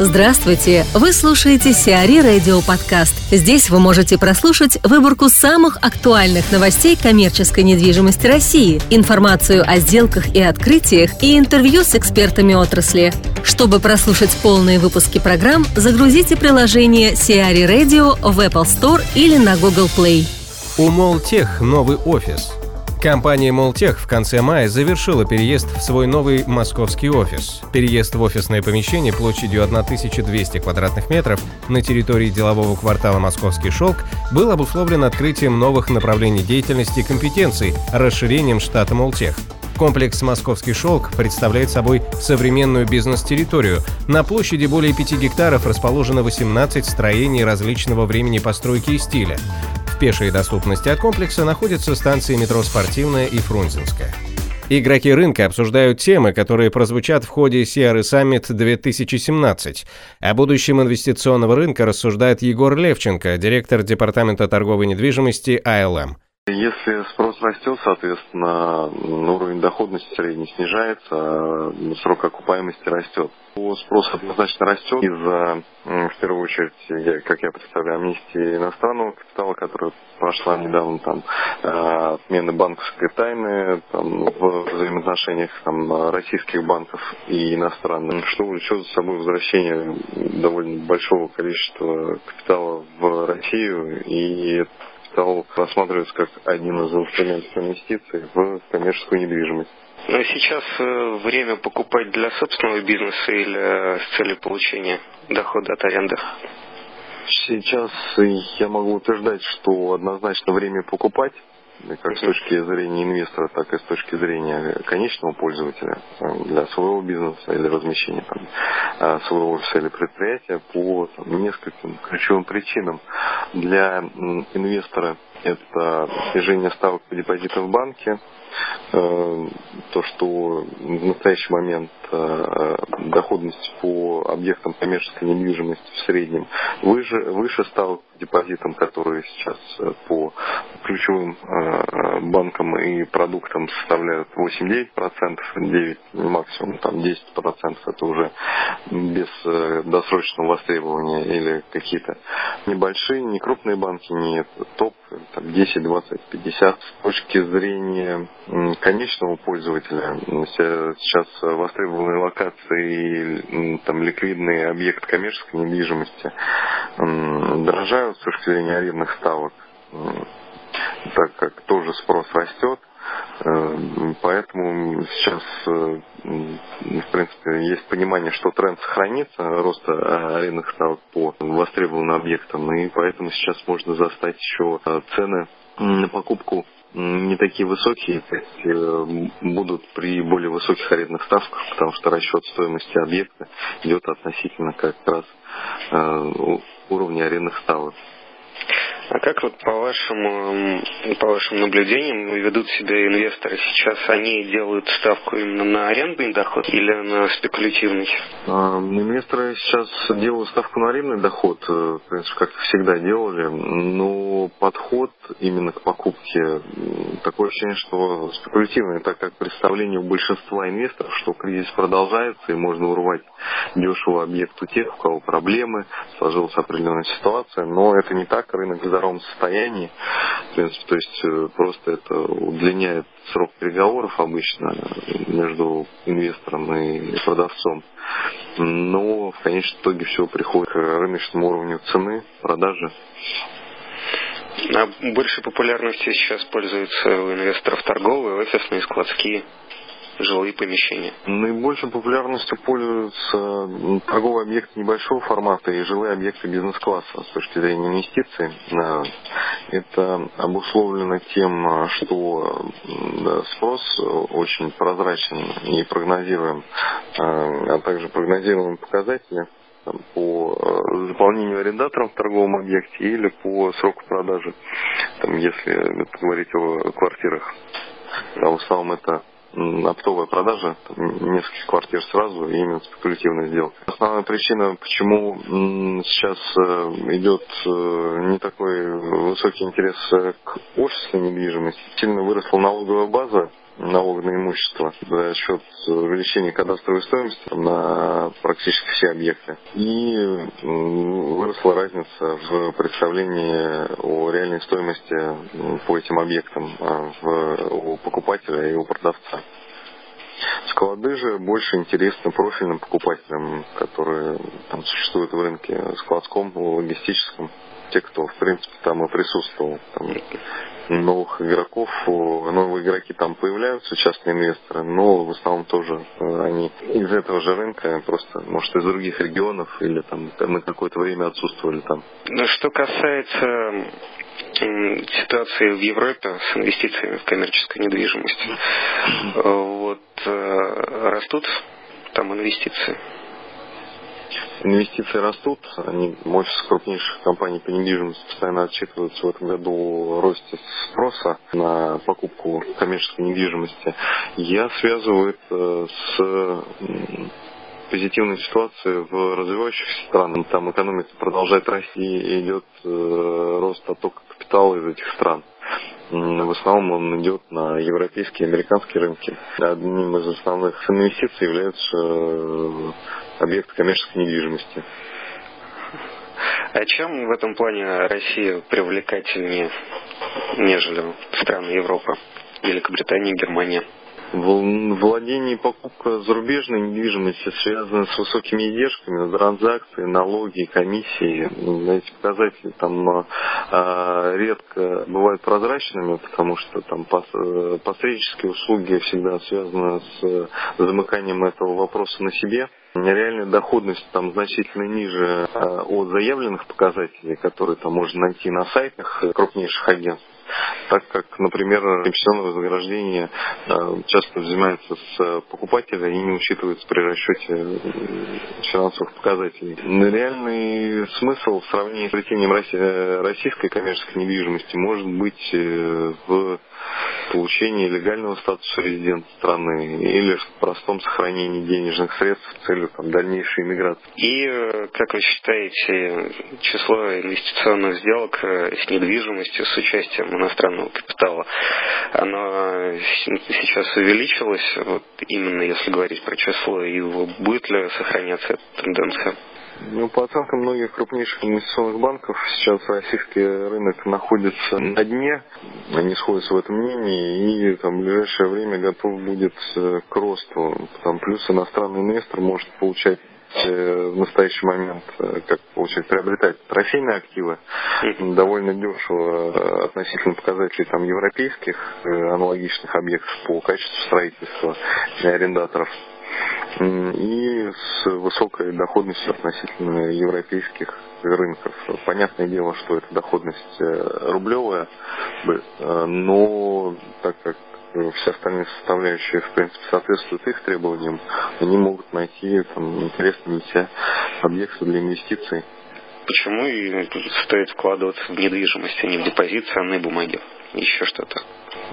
Здравствуйте! Вы слушаете Сиари Радио Подкаст. Здесь вы можете прослушать выборку самых актуальных новостей коммерческой недвижимости России, информацию о сделках и открытиях и интервью с экспертами отрасли. Чтобы прослушать полные выпуски программ, загрузите приложение Сиари Radio в Apple Store или на Google Play. У Молтех новый офис – Компания Молтех в конце мая завершила переезд в свой новый московский офис. Переезд в офисное помещение площадью 1200 квадратных метров на территории делового квартала «Московский шелк» был обусловлен открытием новых направлений деятельности и компетенций, расширением штата Молтех. Комплекс «Московский шелк» представляет собой современную бизнес-территорию. На площади более 5 гектаров расположено 18 строений различного времени постройки и стиля. В пешей доступности от комплекса находятся станции метро «Спортивная» и «Фрунзенская». Игроки рынка обсуждают темы, которые прозвучат в ходе CRE Summit 2017. О будущем инвестиционного рынка рассуждает Егор Левченко, директор Департамента торговой недвижимости АЛМ. Если спрос растет, соответственно, уровень доходности средний снижается, а срок окупаемости растет. Спрос однозначно растет из-за, в первую очередь, как я представляю, амнистии иностранного капитала, которая прошла недавно, там, э, отмены банковской тайны там, в взаимоотношениях там, российских банков и иностранных, что влечет за собой возвращение довольно большого количества капитала в Россию, и стал рассматриваться как один из инструментов инвестиций в коммерческую недвижимость. Но сейчас э, время покупать для собственного бизнеса или э, с целью получения дохода от аренды? Сейчас я могу утверждать, что однозначно время покупать как с точки зрения инвестора, так и с точки зрения конечного пользователя для своего бизнеса или размещения там, а, своего офиса или предприятия по там, нескольким ключевым причинам. Для инвестора это снижение ставок по депозитам в банке, э, то, что в настоящий момент э, доходность по объектам коммерческой недвижимости в среднем выше, выше ставок депозитам, которые сейчас э, по ключевым банкам и продуктам составляют 8-9%, 9 максимум там 10% это уже без досрочного востребования или какие-то небольшие, не крупные банки, не топ там, 10, 20, 50. С точки зрения конечного пользователя, сейчас востребованные локации там, ликвидный объект коммерческой недвижимости дорожают с точки зрения арендных ставок, так как тоже спрос растет. Э, поэтому сейчас, э, в принципе, есть понимание, что тренд сохранится, роста э, арендных ставок по востребованным объектам, и поэтому сейчас можно застать еще цены на покупку не такие высокие, то есть будут при более высоких арендных ставках, потому что расчет стоимости объекта идет относительно как раз уровня арендных ставок. А как вот по вашим, по вашим наблюдениям ведут себя инвесторы сейчас? Они делают ставку именно на арендный доход или на спекулятивный? А, инвесторы сейчас делают ставку на арендный доход, э, в принципе, как всегда делали, но подход именно к покупке такое ощущение, что спекулятивный, так как представление у большинства инвесторов, что кризис продолжается и можно урвать дешево объект у тех, у кого проблемы, сложилась определенная ситуация, но это не так, рынок в здоровом состоянии. В принципе, то есть э, просто это удлиняет срок переговоров обычно между инвестором и продавцом. Но в конечном итоге все приходит к рыночному уровню цены, продажи. А большей популярностью сейчас пользуются у инвесторов торговые, офисные, складские жилые помещения? Наибольшей популярностью пользуются торговые объекты небольшого формата и жилые объекты бизнес-класса с точки зрения инвестиций. Это обусловлено тем, что спрос очень прозрачен и прогнозируем, а также прогнозируемые показатели по э, заполнению арендатором в торговом объекте или по сроку продажи, там, если говорить о квартирах. А в основном это оптовая продажа, несколько квартир сразу, и именно спекулятивная сделка. Основная причина, почему сейчас э, идет э, не такой высокий интерес к офисной недвижимости, сильно выросла налоговая база налог на имущество за счет увеличения кадастровой стоимости на практически все объекты. И выросла разница в представлении о реальной стоимости по этим объектам а, у покупателя и у продавца. Склады же больше интересны профильным покупателям, которые там существуют в рынке складском, логистическом. Те, кто, в принципе, там и присутствовал. Там, новых игроков, новые игроки там появляются, частные инвесторы, но в основном тоже э, они из этого же рынка, просто, может, из других регионов или там на какое-то время отсутствовали там. Ну, что касается ситуации в Европе с инвестициями в коммерческую недвижимость, вот э, растут там инвестиции? Инвестиции растут, они, офисы крупнейших компаний по недвижимости постоянно отчитываются в этом году о росте спроса на покупку коммерческой недвижимости. Я связываю это с позитивной ситуацией в развивающихся странах. Там экономика продолжает расти и идет э, рост оттока капитала из этих стран. В основном он идет на европейские и американские рынки. Одним из основных инвестиций является э, объект коммерческой недвижимости. А чем в этом плане Россия привлекательнее, нежели страны Европы, Великобритания, Германия? Владение и покупка зарубежной недвижимости связаны с высокими издержками транзакции, налоги, комиссии. Эти показатели там а, редко бывают прозрачными, потому что там посреднические услуги всегда связаны с замыканием этого вопроса на себе. Реальная доходность там значительно ниже а, от заявленных показателей, которые там можно найти на сайтах крупнейших агентств так как, например, комиссионное вознаграждение э, часто взимается с покупателя и не учитывается при расчете финансовых показателей. Реальный смысл в сравнении с приобретением э, российской коммерческой недвижимости может быть э, в получении легального статуса резидента страны или в простом сохранении денежных средств с целью там, дальнейшей иммиграции. И, как вы считаете, число инвестиционных сделок с недвижимостью с участием иностранного капитала, оно сейчас увеличилось, вот именно если говорить про число, и будет ли сохраняться эта тенденция? Ну, по оценкам многих крупнейших инвестиционных банков, сейчас российский рынок находится на дне, они сходятся в этом мнении, и там, в ближайшее время готов будет э, к росту. Там, плюс иностранный инвестор может получать Э, в настоящий момент, э, как получается, приобретать трофейные активы. Довольно дешево относительно показателей там, европейских аналогичных объектов по качеству строительства для арендаторов и с высокой доходностью относительно европейских рынков. Понятное дело, что эта доходность рублевая, но так как все остальные составляющие, в принципе, соответствуют их требованиям, они могут найти там, интересные для себя объекты для инвестиций. Почему и стоит вкладываться в недвижимость, а не в депозит, ценные бумаги? Еще что-то?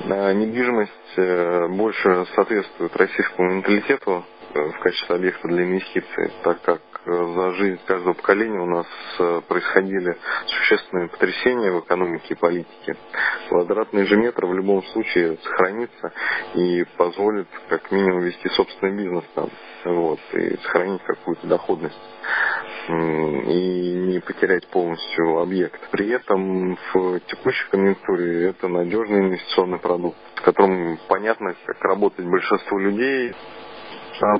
Недвижимость э, больше соответствует российскому менталитету э, в качестве объекта для инвестиций, так как за жизнь каждого поколения у нас э, происходили существенные потрясения в экономике и политике. Квадратный же метр в любом случае сохранится и позволит как минимум вести собственный бизнес там, вот, и сохранить какую-то доходность и не потерять полностью объект. При этом в текущей конъюнктуре это надежный инвестиционный продукт, с которым понятно, как работать большинству людей,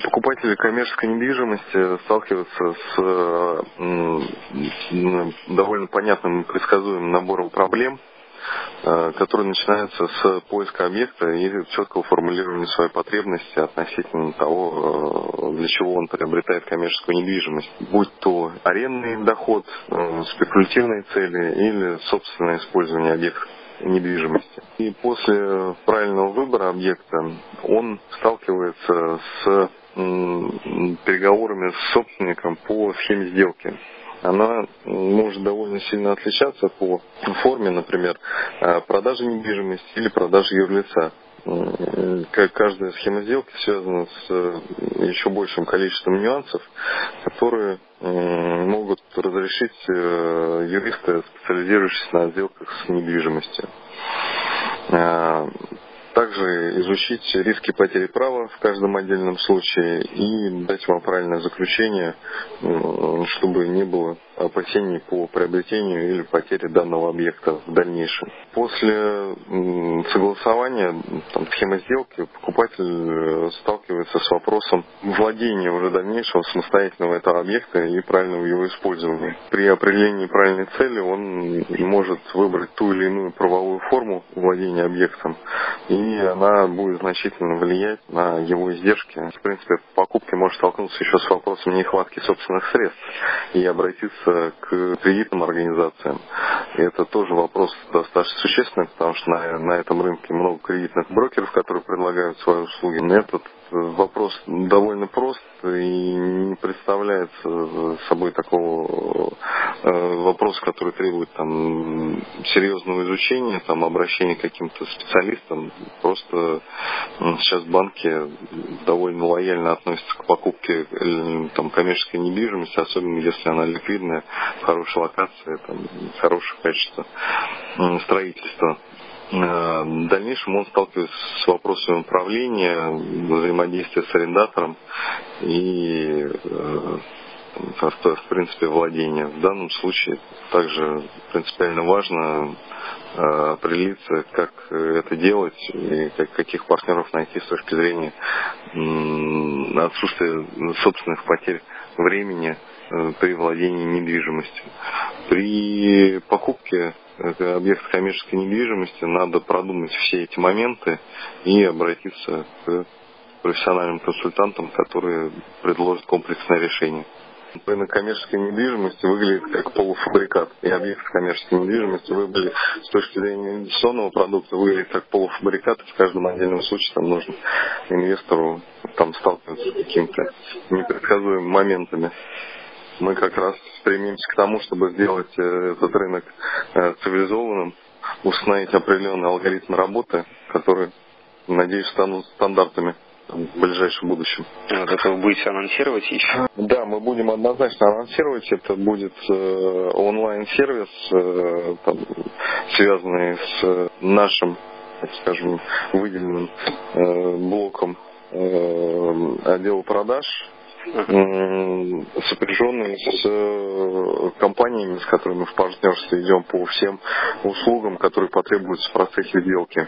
покупатели коммерческой недвижимости сталкиваются с довольно понятным и предсказуемым набором проблем, э, который начинается с поиска объекта и четкого формулирования своей потребности относительно того, э, для чего он приобретает коммерческую недвижимость. Будь то арендный доход, э, спекулятивные цели или собственное использование объекта недвижимости. И после правильного выбора объекта он сталкивается с переговорами с собственником по схеме сделки. Она может довольно сильно отличаться по форме, например, э, продажи недвижимости или продажи юрлица. Каждая схема сделки связана с э, еще большим количеством нюансов, которые могут разрешить э, юристы, специализирующиеся на сделках с недвижимостью. Также изучить риски потери права в каждом отдельном случае и дать вам правильное заключение, чтобы не было опасений по приобретению или потере данного объекта в дальнейшем. После согласования там, схемы сделки покупатель э, сталкивается с вопросом владения уже дальнейшего самостоятельного этого объекта и правильного его использования. При определении правильной цели он может выбрать ту или иную правовую форму владения объектом, и она будет значительно влиять на его издержки. В принципе, покупки может столкнуться еще с вопросом нехватки собственных средств и обратиться к кредитным организациям. И это тоже вопрос достаточно существенный, потому что на, на этом рынке много кредитных брокеров, которые предлагают свои услуги. Этот вопрос довольно прост и не представляет собой такого э, вопроса, который требует там серьезного изучения, там обращения к каким-то специалистам. Просто сейчас банки довольно лояльно относятся к покупке э, там, коммерческой недвижимости, особенно если она ликвидная, в хорошей локации, там, хорошее качество строительства. Э, в дальнейшем он сталкивается с вопросами управления, взаимодействия с арендатором и э, в принципе владения. В данном случае также принципиально важно э, определиться, как это делать и каких партнеров найти с точки зрения отсутствия собственных потерь времени при владении недвижимостью. При покупке объект коммерческой недвижимости, надо продумать все эти моменты и обратиться к профессиональным консультантам, которые предложат комплексное решение. Рынок коммерческой недвижимости выглядит как полуфабрикат, и объект коммерческой недвижимости выглядит с точки зрения инвестиционного продукта выглядит как полуфабрикат, и в каждом отдельном случае там нужно инвестору там сталкиваться с какими-то непредсказуемыми моментами мы как раз стремимся к тому, чтобы сделать э, этот рынок э, цивилизованным, установить определенный алгоритм работы, которые, надеюсь, станут стандартами в ближайшем будущем. Вот это вы будете анонсировать еще? Да, мы будем однозначно анонсировать. Это будет э, онлайн-сервис, э, там, связанный с нашим, так скажем, выделенным э, блоком э, отдела продаж сопряженные с э, компаниями, с которыми в партнерстве идем по всем услугам, которые потребуются в процессе сделки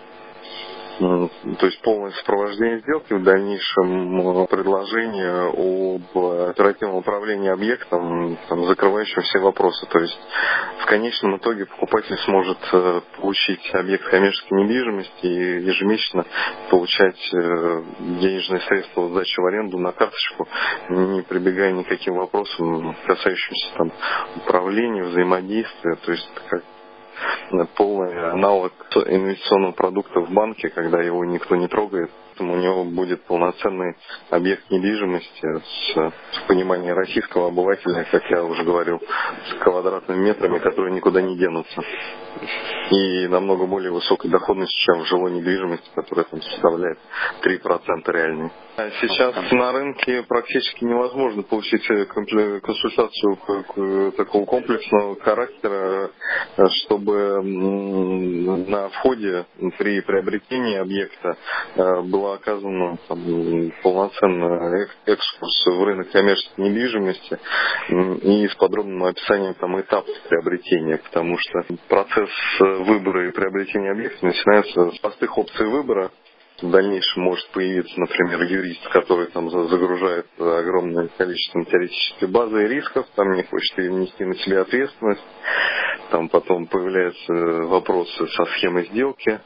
то есть полное сопровождение сделки, в дальнейшем предложение об оперативном управлении объектом, там, закрывающим все вопросы. То есть в конечном итоге покупатель сможет э, получить объект коммерческой недвижимости и ежемесячно получать э, денежные средства сдачи в аренду на карточку, не прибегая ни к каким вопросам, касающимся там, управления, взаимодействия. То есть как полный аналог инвестиционного продукта в банке, когда его никто не трогает. У него будет полноценный объект недвижимости с, с пониманием российского обывателя, как я уже говорил, с квадратными метрами, которые никуда не денутся. И намного более высокой доходностью, чем в жилой недвижимости, которая там составляет 3% реальной. Сейчас на рынке практически невозможно получить э, консультацию такого комплексного характера, чтобы на входе при приобретении объекта э, была оказана там, полноценный экскурс в рынок коммерческой недвижимости и с подробным описанием там, этапов приобретения, потому что процесс выбора и приобретения объекта начинается с простых опций выбора, в дальнейшем может появиться, например, юрист, который там загружает огромное количество теоретической базы и рисков, там не хочет нести на себя ответственность. Там потом появляются вопросы со схемой сделки.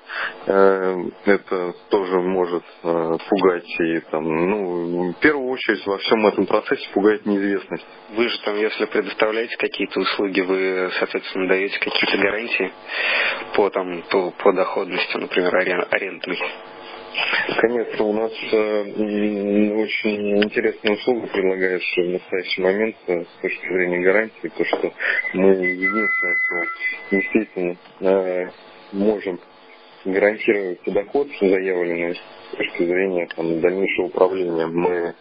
Э, это тоже может э, пугать и там, ну, в первую очередь во всем этом процессе пугает неизвестность. Вы же там, если предоставляете какие-то услуги, вы, соответственно, даете какие-то гарантии по, там, по, по доходности, например, арендной? Конечно, у нас э, очень интересная услуга предлагается в настоящий момент э, с точки зрения гарантии, то что мы единственное, кто действительно э, можем гарантировать доход заявленный с точки зрения там, дальнейшего управления. Мы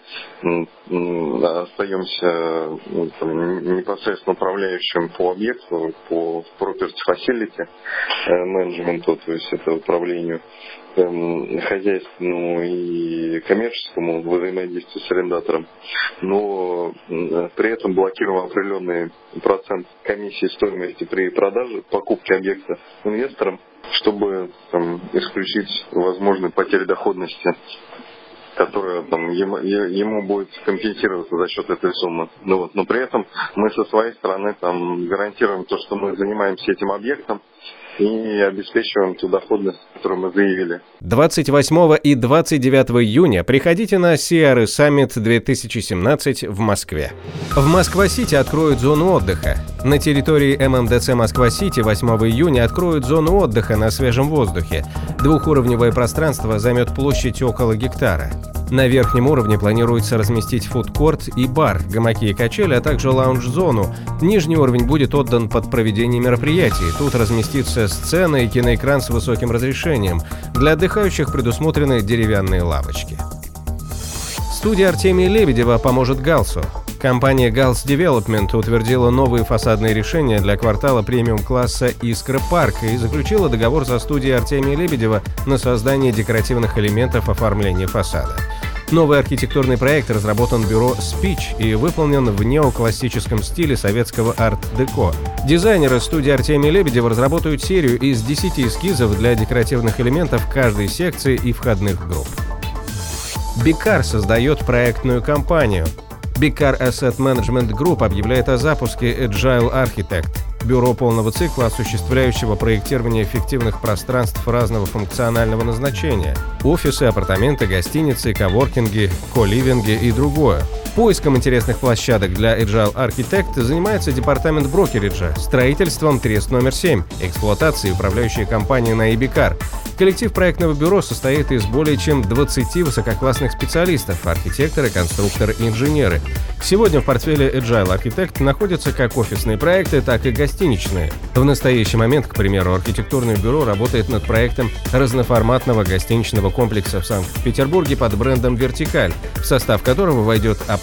остаемся ну, там, непосредственно управляющим по объекту, по property facility менеджменту, то есть это управлению эм, хозяйственному и коммерческому взаимодействию с арендатором, но при этом блокируем определенный процент комиссии стоимости при продаже, покупке объекта инвесторам, чтобы там, исключить возможные потери доходности которая там, ему, ему будет компенсироваться за счет этой суммы. Ну, вот, но при этом мы со своей стороны там, гарантируем то, что мы занимаемся этим объектом, и обеспечиваем ту доходность, которую мы заявили. 28 и 29 июня приходите на Sierra Summit 2017 в Москве. В Москва-Сити откроют зону отдыха. На территории ММДЦ Москва-Сити 8 июня откроют зону отдыха на свежем воздухе. Двухуровневое пространство займет площадь около гектара. На верхнем уровне планируется разместить фудкорт и бар, гамаки и качели, а также лаунж-зону. Нижний уровень будет отдан под проведение мероприятий. Тут разместится сцена и киноэкран с высоким разрешением. Для отдыхающих предусмотрены деревянные лавочки. Студия Артемия Лебедева поможет Галсу. Компания Gals Development утвердила новые фасадные решения для квартала премиум-класса «Искра Парк» и заключила договор со студией Артемия Лебедева на создание декоративных элементов оформления фасада. Новый архитектурный проект разработан бюро Speech и выполнен в неоклассическом стиле советского арт-деко. Дизайнеры студии Артемия Лебедева разработают серию из 10 эскизов для декоративных элементов каждой секции и входных групп. Бикар создает проектную компанию. Бикар Asset Management Group объявляет о запуске Agile Architect – бюро полного цикла, осуществляющего проектирование эффективных пространств разного функционального назначения, офисы, апартаменты, гостиницы, коворкинги, коливинги и другое. Поиском интересных площадок для Agile Architect занимается департамент брокериджа, строительством Трест номер 7, эксплуатацией управляющей компании на Ibikar. Коллектив проектного бюро состоит из более чем 20 высококлассных специалистов – архитекторы, конструкторы и инженеры. Сегодня в портфеле Agile Architect находятся как офисные проекты, так и гостиничные. В настоящий момент, к примеру, архитектурное бюро работает над проектом разноформатного гостиничного комплекса в Санкт-Петербурге под брендом «Вертикаль», в состав которого войдет